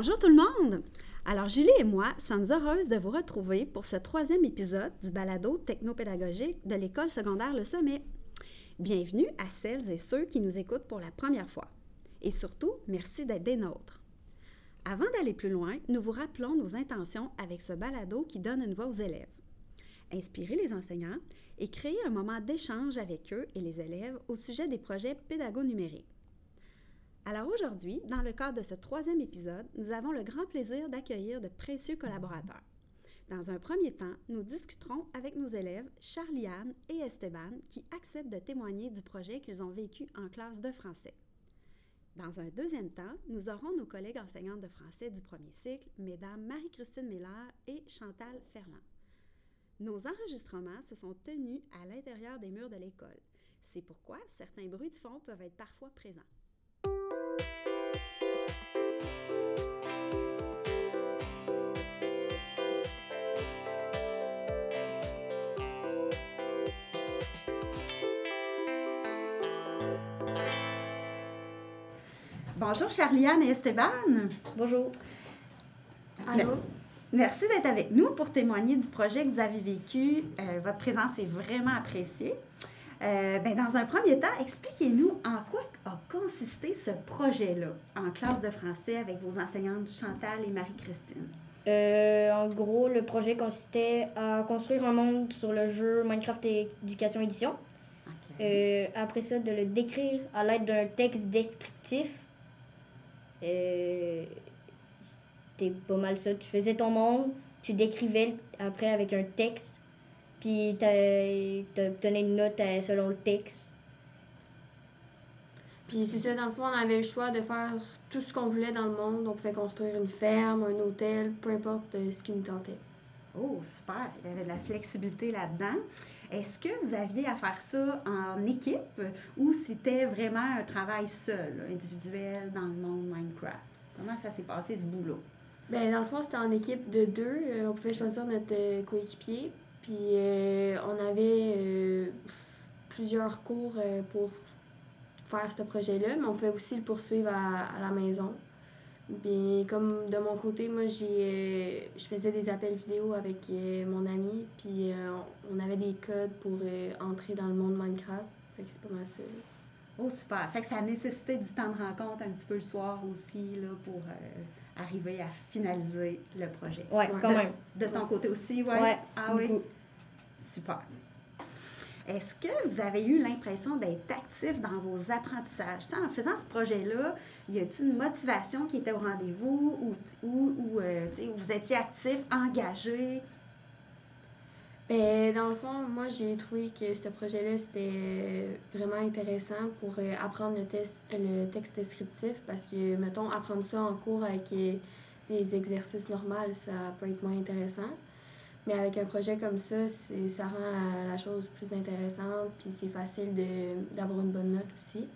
Bonjour tout le monde! Alors, Julie et moi sommes heureuses de vous retrouver pour ce troisième épisode du balado technopédagogique de l'École secondaire Le Sommet. Bienvenue à celles et ceux qui nous écoutent pour la première fois. Et surtout, merci d'être des nôtres. Avant d'aller plus loin, nous vous rappelons nos intentions avec ce balado qui donne une voix aux élèves. Inspirer les enseignants et créer un moment d'échange avec eux et les élèves au sujet des projets pédago-numériques. Alors aujourd'hui, dans le cadre de ce troisième épisode, nous avons le grand plaisir d'accueillir de précieux collaborateurs. Dans un premier temps, nous discuterons avec nos élèves Charliane et Esteban qui acceptent de témoigner du projet qu'ils ont vécu en classe de français. Dans un deuxième temps, nous aurons nos collègues enseignantes de français du premier cycle, mesdames Marie-Christine Miller et Chantal Ferland. Nos enregistrements se sont tenus à l'intérieur des murs de l'école. C'est pourquoi certains bruits de fond peuvent être parfois présents. Bonjour Charliane et Esteban. Bonjour. Allô? Merci d'être avec nous pour témoigner du projet que vous avez vécu. Euh, votre présence est vraiment appréciée. Euh, ben, dans un premier temps, expliquez-nous en quoi a consisté ce projet-là en classe de français avec vos enseignantes Chantal et Marie-Christine. Euh, en gros, le projet consistait à construire un monde sur le jeu Minecraft Éducation Édition. Après ça, de le décrire à l'aide d'un texte descriptif. C'était pas mal ça. Tu faisais ton monde, tu décrivais après avec un texte puis tu obtenais une note euh, selon le texte. Puis c'est ça, dans le fond, on avait le choix de faire tout ce qu'on voulait dans le monde. On pouvait construire une ferme, un hôtel, peu importe euh, ce qui nous tentait. Oh, super! Il y avait de la flexibilité là-dedans. Est-ce que vous aviez à faire ça en équipe ou c'était vraiment un travail seul, individuel, dans le monde Minecraft? Comment ça s'est passé, ce boulot? Bien, dans le fond, c'était en équipe de deux. Euh, on pouvait choisir notre coéquipier. Puis euh, on avait euh, plusieurs cours euh, pour faire ce projet-là, mais on pouvait aussi le poursuivre à, la maison. Puis comme de mon côté, moi j'ai je faisais des appels vidéo avec mon ami, puis on avait des codes pour entrer dans le monde Minecraft. Fait que c'est pas mal ça. Oh super. Fait que ça a nécessité du temps de rencontre un petit peu le soir aussi là, pour arriver à finaliser le projet. Oui, quand même. De ton côté aussi, ouais? ouais ah oui. Super. Est-ce que vous avez eu l'impression d'être actif dans vos apprentissages? en faisant ce projet-là, y a-t-il une motivation qui était au rendez-vous ou, ou, euh, vous étiez actif, engagé? Bien, dans le fond, moi, j'ai trouvé que ce projet-là, c'était vraiment intéressant pour euh, apprendre le, le texte descriptif parce que, mettons, apprendre ça en cours avec euh, des exercices normaux, ça peut être moins intéressant. Mais avec un projet comme ça, ça rend la, chose plus intéressante, puis c'est facile d'avoir une bonne note aussi.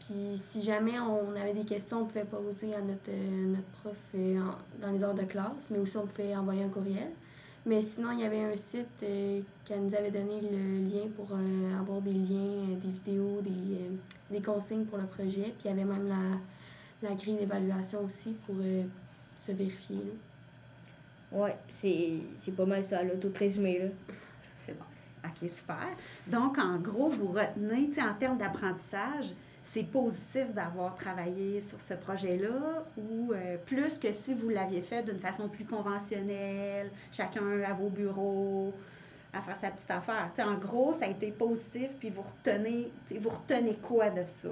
Puis si jamais on avait des questions, on pouvait poser à notre, notre prof euh, dans les heures de classe, mais aussi on pouvait envoyer un courriel. Mais sinon, il y avait un site euh, qui nous avait donné le lien pour euh, avoir des liens, des vidéos, des, des, consignes pour le projet. Puis il y avait même la, la grille d'évaluation aussi pour se vérifier. Ouais, c'est pas mal ça, là, tout résumé, là. C'est bon. OK, super. Donc, en gros, vous retenez, tu sais, en termes d'apprentissage, c'est positif d'avoir travaillé sur ce projet-là ou euh, plus que si vous l'aviez fait d'une façon plus conventionnelle, chacun à vos bureaux, à faire sa petite affaire. Tu sais, en gros, ça a été positif, puis vous retenez, vous retenez quoi de ça?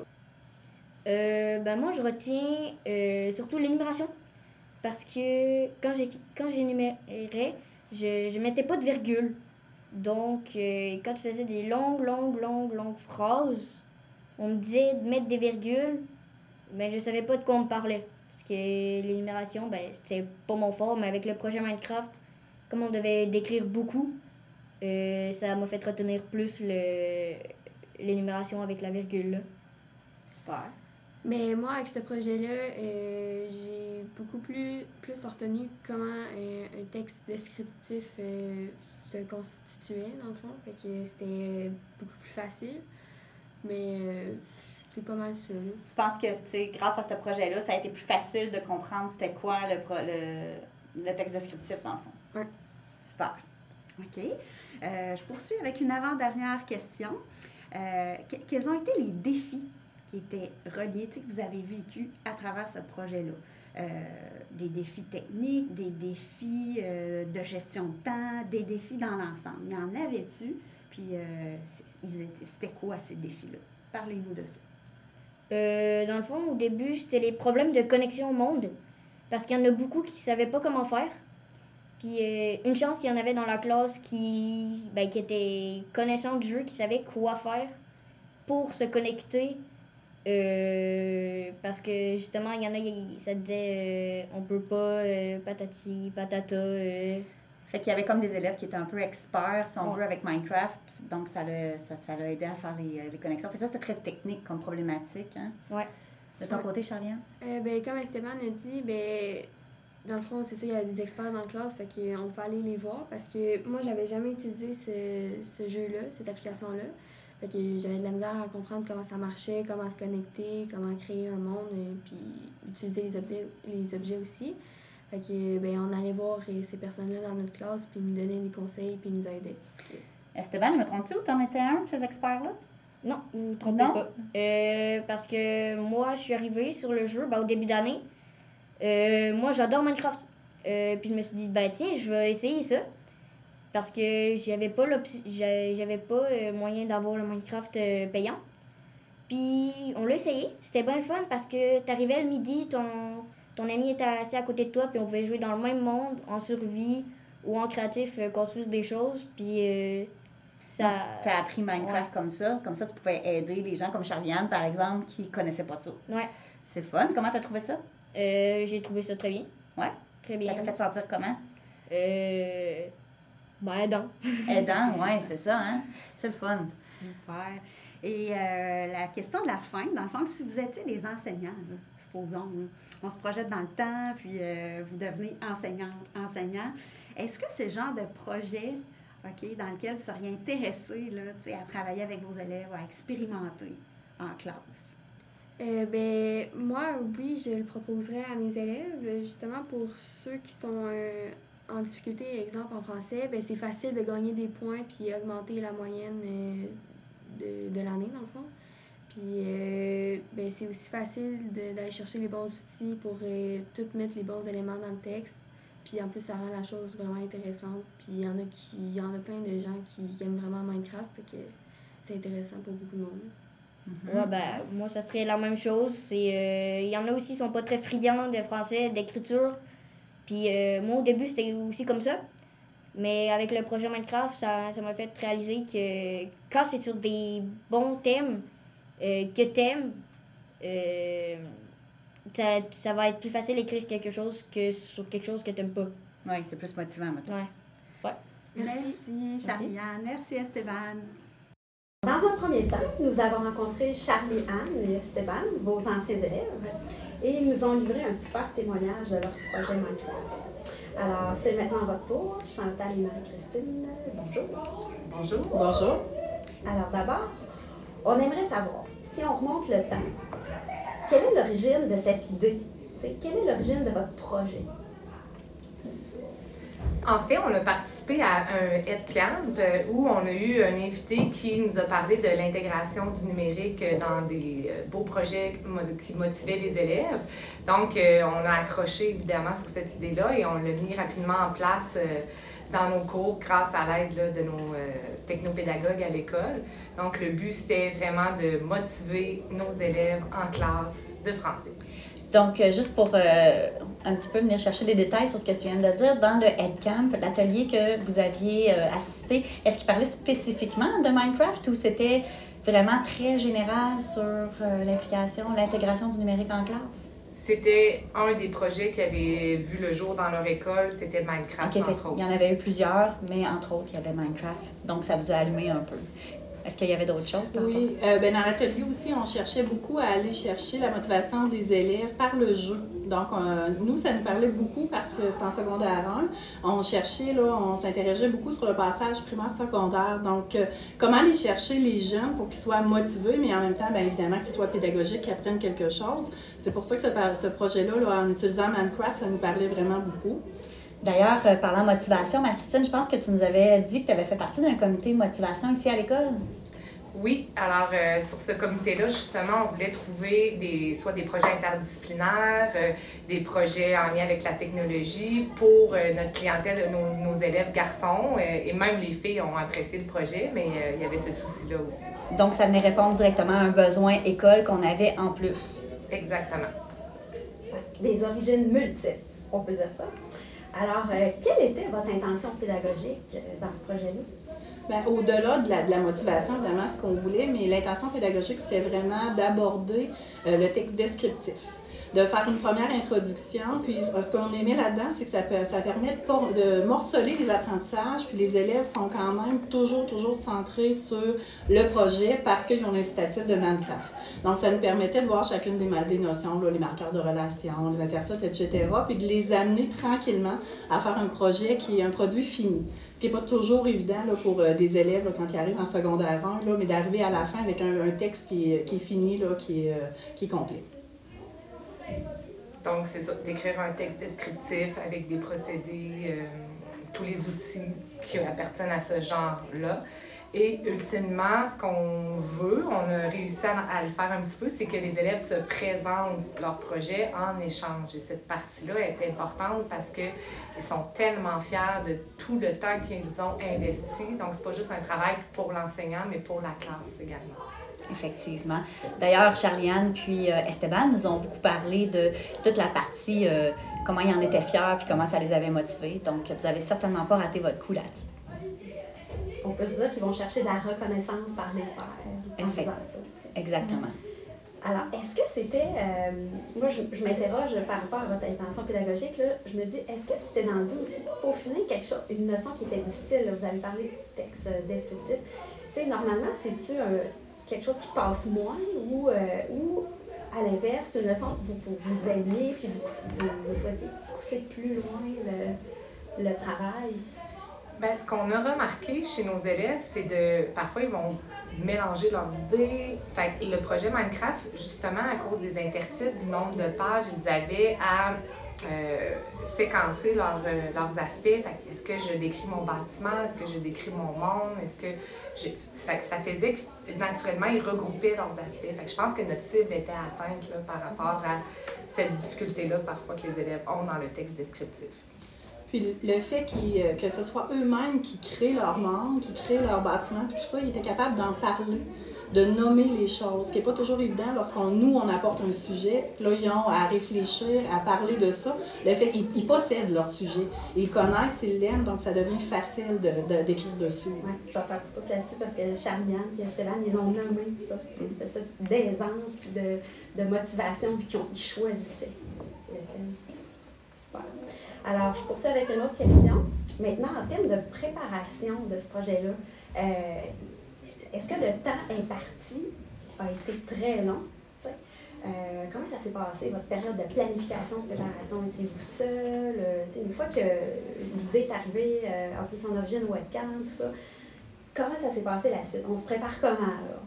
Euh, ben moi, je retiens euh, surtout l'énumération. Parce que quand j'énumérais, je je mettais pas de virgule. Donc euh, quand je faisais des longues longues longues longues phrases, on me disait de mettre des virgules, mais je savais pas de quoi on me parlait parce que l'énumération ben c'était pas mon fort, mais avec le projet Minecraft, comme on devait décrire beaucoup, euh, ça m'a fait retenir plus l'énumération avec la virgule. Super. Mais moi, avec ce projet-là, euh, j'ai beaucoup plus, plus retenu comment un, un texte descriptif euh, se constituait, dans le fond. Fait que c'était beaucoup plus facile. Mais euh, C'est pas mal ça. Tu penses que, grâce à ce projet-là, ça a été plus facile de comprendre c'était quoi le, pro- le, le texte descriptif, dans le fond? Ouais. Super. OK. Euh, je poursuis avec une avant-dernière question. Euh, que- quels ont été les défis qui étaient reliés, que vous avez vécu à travers ce projet-là? Euh, des défis techniques, des défis euh, de gestion de temps, des défis dans l'ensemble. Il y en avait-tu? Puis, euh, c'était quoi ces défis-là? Parlez-nous de ça. Euh, dans le fond, au début, c'était les problèmes de connexion au monde. Parce qu'il y en a beaucoup qui ne savaient pas comment faire. Puis une chance qu'il y en avait dans la classe qui, ben, qui était connaissant du jeu, qui savait quoi faire pour se connecter. Euh, parce que justement, il y en a, il- ça disait euh, on peut pas, euh, patati, patata. euh. Fait qu'il y avait comme des élèves qui étaient un peu experts, si on Ouais. veut, avec Minecraft. Donc, ça l'a ça, aidé à faire les, les connexions. Fait ça, c'était très technique comme problématique. Hein? Ouais. De ton Ouais. côté, Charliane? Euh, ben, comme Esteban a dit, ben, dans le fond, c'est ça, il y avait des experts dans la classe, fait qu'on peut aller les voir parce que moi, j'avais jamais utilisé ce, ce jeu-là, cette application-là. Fait que j'avais de la misère à comprendre comment ça marchait, comment se connecter, comment créer un monde, et puis utiliser les objets, les objets aussi. Fait que, ben, on allait voir euh, ces personnes-là dans notre classe, puis ils nous donnaient des conseils, puis ils nous aidaient. Esteban, je me trompe-tu ou t'en étais un de ces experts-là? Non, vous vous trompez Non? pas. Euh, parce que moi, je suis arrivée sur le jeu ben, au début d'année. Euh, moi, j'adore Minecraft. Euh, puis je me suis dit, ben tiens, je vais essayer ça. Parce que j'avais pas j'avais pas euh, moyen d'avoir le Minecraft euh, payant. Puis on l'a essayé. C'était bien le fun parce que t'arrivais le midi, ton, ton ami était assis à côté de toi, puis on pouvait jouer dans le même monde, en survie ou en créatif, euh, construire des choses. Puis ça. Tu as appris Minecraft Ouais. comme ça. Comme ça, tu pouvais aider les gens comme Charliane, par exemple, qui connaissaient pas ça. Ouais. C'est fun. Comment t'as trouvé ça? Euh, j'ai trouvé ça très bien. Ouais. Très Ça bien. t'a fait sentir comment? Euh. Ben, non. Aidant, oui, c'est ça, hein? C'est le fun. Super. Et euh, la question de la fin, dans le fond, si vous étiez des enseignants, là, supposons, là, on se projette dans le temps, puis euh, vous devenez enseignant, enseignant, est-ce que c'est le genre de projet OK, dans lequel vous seriez intéressé là, tu sais, à travailler avec vos élèves, à expérimenter en classe? Euh, ben, moi, oui, je le proposerais à mes élèves, justement pour ceux qui sont euh, en difficulté, exemple en français, ben, c'est facile de gagner des points puis augmenter la moyenne euh, de, de l'année, dans le fond. Puis, euh, ben, c'est aussi facile d'aller chercher les bons outils pour euh, tout mettre les bons éléments dans le texte. Puis en plus, ça rend la chose vraiment intéressante. Puis il y en a y en a plein de gens qui, aiment vraiment Minecraft, fait que c'est intéressant pour beaucoup de monde. Mhm. Ouais, ben, moi, ça serait la même chose. Il y en a aussi qui sont pas très friands de français, d'écriture. Puis euh, moi, au début, c'était aussi comme ça. Mais avec le projet Minecraft, ça, ça m'a fait réaliser que quand c'est sur des bons thèmes euh, que t'aimes, euh, ça, ça va être plus facile d'écrire quelque chose que sur quelque chose que t'aimes pas. Oui, c'est plus motivant, maintenant. Ouais. Merci. Merci, Charliane. Merci, Esteban. Dans un premier temps, nous avons rencontré Charlie Anne et Esteban, vos anciens élèves, et ils nous ont livré un super témoignage de leur projet Minecraft. Alors, c'est maintenant votre tour, Chantal et Marie-Christine. Bonjour. Bonjour. Bonjour. Alors d'abord, on aimerait savoir, si on remonte le temps, quelle est l'origine de cette idée? Tu sais, quelle est l'origine de votre projet? En fait, on a participé à un Headcamp euh, où on a eu un invité qui nous a parlé de l'intégration du numérique dans des euh, beaux projets qui motivaient les élèves. Donc, euh, on a accroché évidemment sur cette idée-là et on l'a mis rapidement en place dans nos cours grâce à l'aide de nos technopédagogues à l'école. Donc, le but, c'était vraiment de motiver nos élèves en classe de français. Donc, juste pour un petit peu venir chercher des détails sur ce que tu viens de dire, dans le Headcamp, l'atelier que vous aviez euh, assisté, est-ce qu'il parlait spécifiquement de Minecraft ou c'était vraiment très général sur euh, l'implication, l'intégration du numérique en classe? C'était un des projets qui avait vu le jour dans leur école, c'était Minecraft, fait il y en avait eu plusieurs, mais entre autres, il y avait Minecraft. Donc, ça vous a allumé un peu. Est-ce qu'il y avait d'autres choses par Oui, euh, ben, dans l'atelier aussi, on cherchait beaucoup à aller chercher la motivation des élèves par le jeu. Donc, nous, ça nous parlait beaucoup parce que c'est en secondaire 1. On cherchait, là, on s'interrogeait beaucoup sur le passage primaire-secondaire. Donc, euh, comment aller chercher les jeunes pour qu'ils soient motivés, mais en même temps, bien évidemment, que ce soit pédagogique, qu'ils apprennent quelque chose. C'est pour ça que ce, ce projet-là, là, en utilisant Minecraft, ça nous parlait vraiment beaucoup. D'ailleurs, euh, parlant motivation, Marie-Christine, je pense que tu nous avais dit que tu avais fait partie d'un comité motivation ici à l'école. Oui, alors euh, sur ce comité-là, justement, on voulait trouver des, soit des projets interdisciplinaires, euh, des projets en lien avec la technologie pour notre clientèle, nos, nos élèves garçons, et même les filles ont apprécié le projet, mais il y avait ce souci-là aussi. Donc, ça venait répondre directement à un besoin école qu'on avait en plus. Exactement. Des origines multiples, on peut dire ça. Alors, euh, quelle était votre intention pédagogique euh, dans ce projet-là? Ben, au-delà de la, de la, motivation, vraiment ce qu'on voulait, mais l'intention pédagogique, c'était vraiment d'aborder euh, le texte descriptif de faire une première introduction. Puis ce qu'on aimait là-dedans, c'est que ça, ça permet de, morceler les apprentissages, puis les élèves sont quand même toujours, toujours centrés sur le projet parce qu'ils ont l'incitatif de Minecraft. Donc ça nous permettait de voir chacune des, notions, là, les marqueurs de relation, les etc., puis de les amener tranquillement à faire un projet qui est un produit fini. Ce qui n'est pas toujours évident là, pour euh, des élèves quand ils arrivent en secondaire 1, là, mais d'arriver à la fin avec un, texte qui, qui, est fini, qui, est, euh, qui est complet. Donc, c'est ça, d'écrire un texte descriptif avec des procédés, euh, tous les outils qui appartiennent à ce genre-là. Et ultimement, ce qu'on veut, on a réussi à, le faire un petit peu, c'est que les élèves se présentent leur projet en échange. Et cette partie-là est importante parce qu'ils sont tellement fiers de tout le temps qu'ils ont investi. Donc, c'est pas juste un travail pour l'enseignant, mais pour la classe également. Effectivement. D'ailleurs, Charliane puis euh, Esteban nous ont beaucoup parlé de toute la partie, euh, comment ils en étaient fiers puis comment ça les avait motivés. Donc, vous avez certainement pas raté votre coup là-dessus. On peut se dire qu'ils vont chercher de la reconnaissance par les pairs en faisant ça. Exactement. Alors, est-ce que c'était. Euh, moi, je, je m'interroge par rapport à votre intention pédagogique. Là, je me dis, est-ce que c'était dans le but aussi pour finir quelque chose, une notion qui était difficile? Là, vous avez parlé du texte descriptif. Tu sais, normalement, c'est-tu un quelque chose qui passe moins ou, euh, ou à l'inverse, une leçon que vous, vous aimiez puis vous, vous, souhaitez pousser plus loin le, le travail? Bien, ce qu'on a remarqué chez nos élèves, c'est de. Parfois, ils vont mélanger leurs idées. Fait le projet Minecraft, justement, à cause des intertitres, du nombre de pages, ils avaient à euh, séquencer leur, euh, leurs aspects. Est-ce que je décris mon bâtiment? Est-ce que je décris mon monde? Est-ce que ça, ça, faisait que naturellement, ils regroupaient leurs aspects. Fait que je pense que notre cible était atteinte là, par rapport à cette difficulté-là parfois que les élèves ont dans le texte descriptif. Puis le fait euh, que ce soit eux-mêmes qui créent leur monde, qui créent leur bâtiment, tout ça, ils étaient capables d'en parler de nommer les choses, ce qui n'est pas toujours évident lorsqu'on nous, on apporte un sujet, là, ils ont à réfléchir, à parler de ça. Le fait ils, possèdent leur sujet. Ils connaissent, ils l'aiment, donc ça devient facile de, d'écrire dessus. Ouais, je vais faire petit pouce là-dessus parce que Charmian et Esteban, ils l'ont nommé ça. C'est ça d'aisance, puis de, de motivation, puis qu'ils choisissaient. Super. Alors, je poursuis avec une autre question. Maintenant, en termes de préparation de ce projet-là, euh, est-ce que le temps imparti a été très long? Euh, comment ça s'est passé, votre période de planification, de préparation? Étiez-vous seul? Euh, une fois que l'idée est arrivée, euh, OK, son origine webcam, tout ça, comment ça s'est passé la suite? On se prépare comment, là?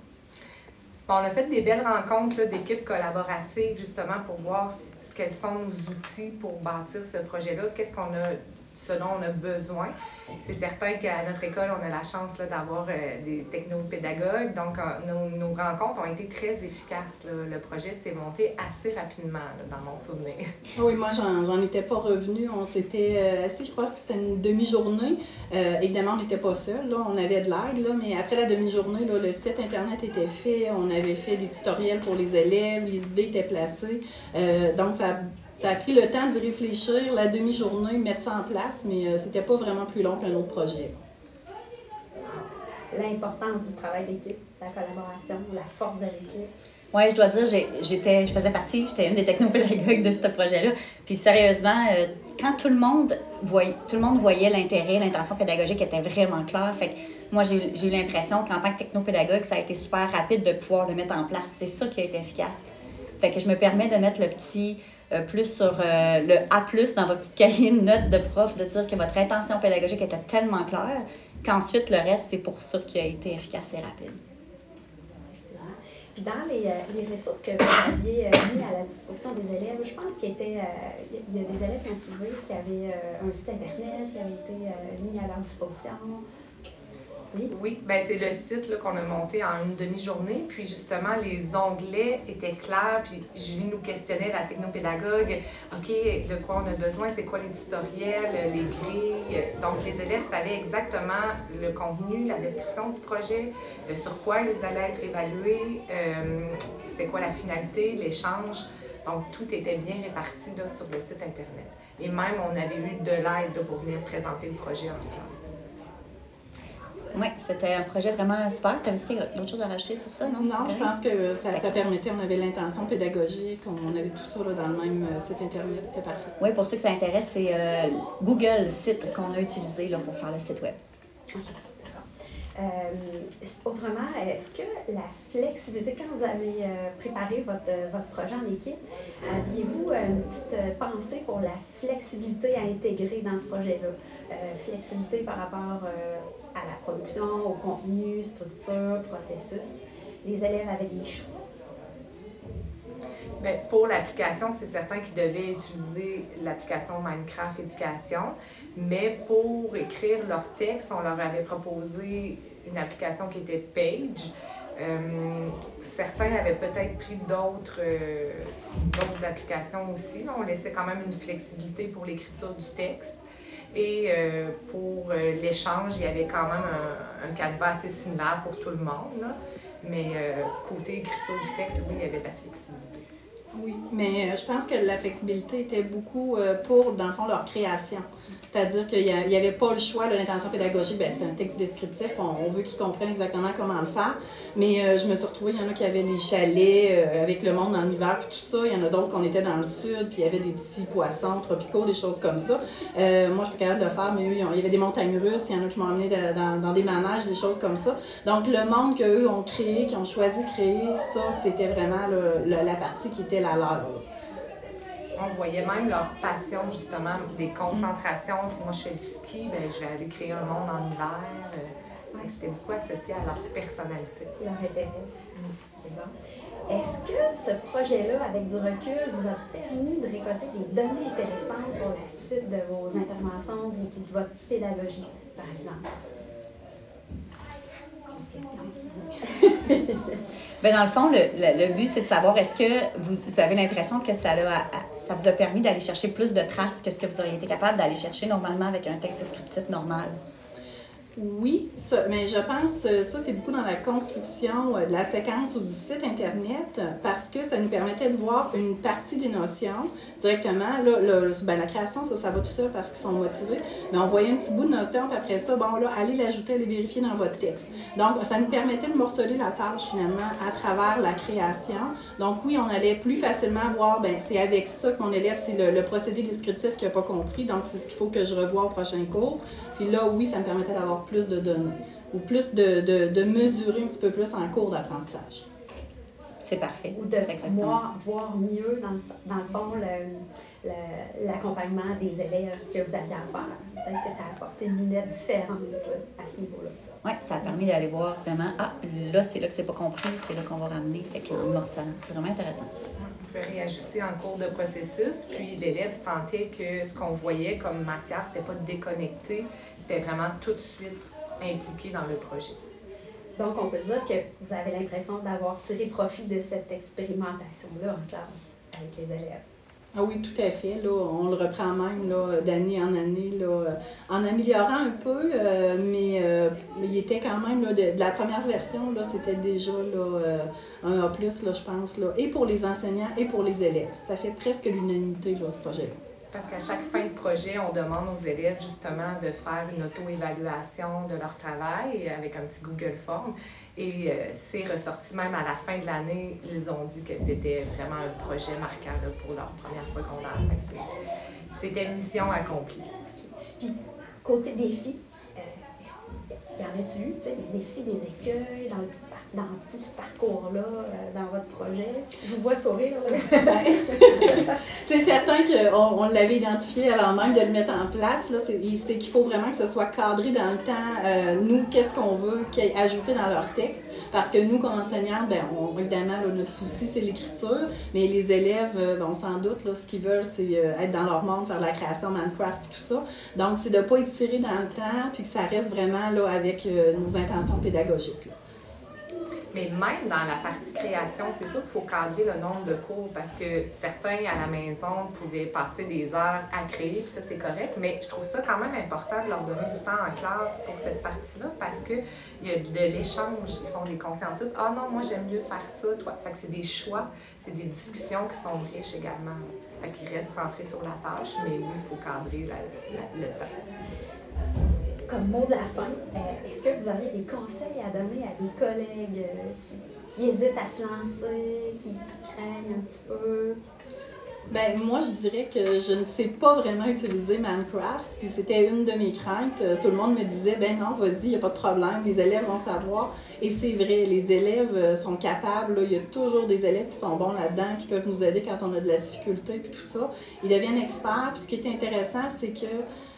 Bon, on a fait des belles rencontres d'équipes collaboratives, justement, pour voir quels sont nos outils pour bâtir ce projet-là, qu'est-ce qu'on a, ce dont on a besoin c'est certain qu'à notre école, on a la chance d'avoir euh, des technopédagogues. Donc, euh, nos, nos, rencontres ont été très efficaces. Là. Le projet s'est monté assez rapidement, dans mon souvenir. Ah oui, moi, j'en étais pas revenue. On s'était euh, assis, je crois que c'était une demi-journée. évidemment, on n'était pas seuls. Là. On avait de l'aide, mais après la demi-journée, le site Internet était fait. On avait fait des tutoriels pour les élèves. Les idées étaient placées. donc, ça ça a pris le temps d'y réfléchir, la demi-journée, mettre ça en place, mais euh, c'était pas vraiment plus long qu'un autre projet. L'importance du travail d'équipe, la collaboration, la force de l'équipe. Oui, je dois dire, j'étais, je faisais partie, j'étais une des technopédagogues de ce projet-là. Puis sérieusement, euh, quand tout le monde voyait, tout le monde voyait l'intérêt, l'intention pédagogique était vraiment claire. Fait que moi, j'ai eu l'impression qu'en tant que technopédagogue, ça a été super rapide de pouvoir le mettre en place. C'est ça qui a été efficace. Fait que je me permets de mettre le petit euh, plus sur euh, le A dans votre petite cahier de notes de prof, de dire que votre intention pédagogique était tellement claire qu'ensuite le reste, c'est pour ça qu'il a été efficace et rapide. Puis dans les, euh, les, ressources que vous aviez mis à la disposition des élèves, je pense qu'il y a des élèves qui ont soulevé qui avaient un site Internet qui avait été mis à leur disposition. Oui, ben c'est le site qu'on a monté en une demi-journée. Puis justement, les onglets étaient clairs. Puis Julie nous questionnait, la technopédagogue, OK, de quoi on a besoin, c'est quoi les tutoriels, les grilles. Donc les élèves savaient exactement le contenu, la description du projet, euh, sur quoi ils allaient être évalués, euh, c'était quoi la finalité, l'échange. Donc tout était bien réparti là, sur le site Internet. Et même, on avait eu de l'aide pour venir présenter le projet en classe. Oui, c'était un projet vraiment super. Tu avais d'autres choses à rajouter sur ça, non? Non, je pense que ça, ça permettait, on avait l'intention pédagogique, on avait tout ça là, dans le même euh, site Internet, c'était parfait. Oui, pour ceux que ça intéresse, c'est euh, Google site qu'on a utilisé là, pour faire le site web. OK, euh, autrement, est-ce que la flexibilité, quand vous avez préparé votre, votre projet en équipe, aviez-vous une petite pensée pour la flexibilité à intégrer dans ce projet-là? flexibilité par rapport à la production, au contenu, structure, processus. Les élèves avaient des choix. Bien, pour l'application, c'est certain qu'ils devaient utiliser l'application Minecraft Éducation, mais pour écrire leur texte, on leur avait proposé une application qui était Page. Euh, certains avaient peut-être pris d'autres euh, applications aussi. On laissait quand même une flexibilité pour l'écriture du texte. Et euh, pour l'échange, il y avait quand même un, un, assez similaire pour tout le monde. Mais euh, côté écriture du texte, oui, il y avait de la flexibilité. Oui, mais je pense que la flexibilité était beaucoup pour, dans le fond, leur création. C'est-à-dire qu'il n'y avait pas le choix, l'intention pédagogique, ben, c'est un texte descriptif, on, veut qu'ils comprennent exactement comment le faire. Mais euh, je me suis retrouvée, il y en a qui avaient des chalets euh, avec le monde en hiver, puis tout ça. Il y en a d'autres qu'on était dans le sud, puis il y avait des petits poissons tropicaux, des choses comme ça. Euh, moi, je suis capable de le faire, mais eux, il y avait des montagnes russes, il y en a qui m'ont emmené dans, des manèges, des choses comme ça. Donc, le monde qu'eux ont créé, qui ont choisi de créer, ça, c'était vraiment la partie qui était la leur on voyait même leur passion, justement, des concentrations. Si moi je fais du ski, ben, je vais aller créer un monde en hiver. Euh, c'était beaucoup associé à leur personnalité. Leur intérêt. C'est bon. Est-ce que ce projet-là, avec du recul, vous a permis de récolter des données intéressantes pour la suite de vos interventions ou de votre pédagogie, par exemple? Ben, dans le fond, le, le, but, c'est de savoir est-ce que vous, vous avez l'impression que ça, a, ça vous a permis d'aller chercher plus de traces que ce que vous auriez été capable d'aller chercher normalement avec un texte descriptif normal? Oui, mais je pense que ça, c'est beaucoup dans la construction euh, de la séquence ou du site Internet parce que ça nous permettait de voir une partie des notions directement. Là, ben, la création, ça, ça va tout seul parce qu'ils sont motivés, mais on voyait un petit bout de notion, puis après ça, bon, là, allez l'ajouter, allez vérifier dans votre texte. Donc, ça nous permettait de morceler la tâche finalement à travers la création. Donc, oui, on allait plus facilement voir, ben c'est avec ça que mon élève, c'est le, procédé descriptif qu'il n'a pas compris, donc c'est ce qu'il faut que je revoie au prochain cours. Puis là, oui, ça me permettait d'avoir plus de données ou plus de, de, de mesurer un petit peu plus en cours d'apprentissage. C'est parfait. Ou de voir, voir, mieux, dans le, dans le fond, l'accompagnement des élèves que vous aviez à faire. Peut-être que ça a apporté une lunette différente à ce niveau-là. Oui, ça a permis d'aller voir vraiment, ah, là, c'est là que c'est pas compris, c'est là qu'on va ramener, fait un morcelant. C'est vraiment intéressant. Pouvait réajuster en cours de processus, puis l'élève sentait que ce qu'on voyait comme matière, c'était pas déconnecté, c'était vraiment tout de suite impliqué dans le projet. Donc, on peut dire que vous avez l'impression d'avoir tiré profit de cette expérimentation-là en classe avec les élèves. Ah oui, tout à fait. Là, on le reprend même d'année en année, là, en améliorant un peu, euh, mais euh, il était quand même là, de, la première version, c'était déjà là, euh, un A, je pense, là, et pour les enseignants et pour les élèves. Ça fait presque l'unanimité, ce projet-là. Parce qu'à chaque fin de projet, on demande aux élèves justement de faire une auto-évaluation de leur travail avec un petit Google Form. Et euh, c'est ressorti même à la fin de l'année, ils ont dit que c'était vraiment un projet marquant pour leur première secondaire. C'était mission accomplie. Puis, côté défi, euh, est-ce- y en a-tu eu, tu sais, des défis, des écueils dans, le dans tout ce parcours-là, euh, dans votre projet? Je vous vois sourire. C'est certain qu'on on l'avait identifié avant même de le mettre en place. là. C'est qu'il faut vraiment que ce soit cadré dans le temps. euh, nous, qu'est-ce qu'on veut ajouté dans leur texte. Parce que nous, comme enseignants, on, évidemment, là, notre souci, c'est l'écriture. Mais les élèves, euh, ben, on s'en doute, là, ce qu'ils veulent, c'est être dans leur monde, faire de la création, Minecraft et tout ça. Donc, c'est de ne pas étirer dans le temps, puis que ça reste vraiment là, avec nos intentions pédagogiques. Mais même dans la partie création, c'est sûr qu'il faut cadrer le nombre de cours parce que certains à la maison pouvaient passer des heures à créer, ça c'est correct, mais je trouve ça quand même important de leur donner du temps en classe pour cette partie-là parce qu'il y a de l'échange, ils font des consensus. Ah non, moi j'aime mieux faire ça, toi. Fait que c'est des choix, c'est des discussions qui sont riches également. Fait qu'ils restent centrés sur la tâche, mais oui, il faut cadrer le temps. Comme mot de la fin, euh, est-ce que vous auriez des conseils à donner à des collègues euh, qui, hésitent à se lancer, qui, craignent un petit peu? Ben, moi, je dirais que je ne sais pas vraiment utiliser Minecraft. Puis c'était une de mes craintes. Euh, Tout le monde me disait, ben non, vas-y, il n'y a pas de problème, les élèves vont savoir. Et c'est vrai, les élèves sont capables. Il y a toujours des élèves qui sont bons là-dedans, qui peuvent nous aider quand on a de la difficulté, puis tout ça. Ils deviennent experts. Puis ce qui est intéressant, c'est que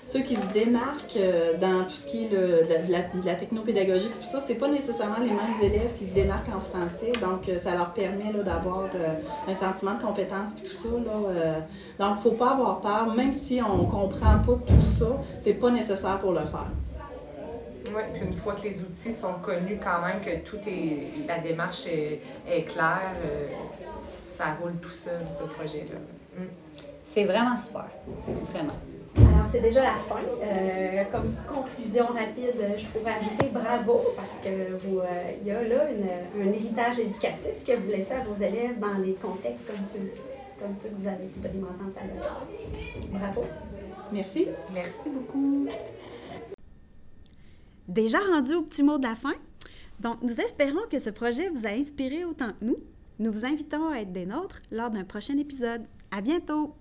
ceux qui se démarquent euh, dans tout ce qui est le- de, la, de la- technopédagogie, tout ça, c'est pas nécessairement les mêmes élèves qui se démarquent en français. Donc, euh, ça leur permet là, d'avoir euh, un sentiment de compétence et tout ça. Là, euh. donc, faut pas avoir peur, même si on comprend pas tout ça, c'est pas nécessaire pour le faire. Oui, puis une fois que les outils sont connus, quand même, que tout est. la démarche est, est claire, euh, ça roule tout seul, ce projet-là. Mm. C'est vraiment super. Vraiment. Alors, c'est déjà la fin. Euh, comme conclusion rapide, je pourrais ajouter bravo parce que euh, y a là un héritage éducatif que vous laissez à vos élèves dans les contextes comme ceux-ci, comme ceux que vous avez expérimentés en salle de classe. Bravo. Merci. Merci beaucoup. Déjà rendu au petit mot de la fin. Donc, nous espérons que ce projet vous a inspiré autant que nous. Nous vous invitons à être des nôtres lors d'un prochain épisode. À bientôt!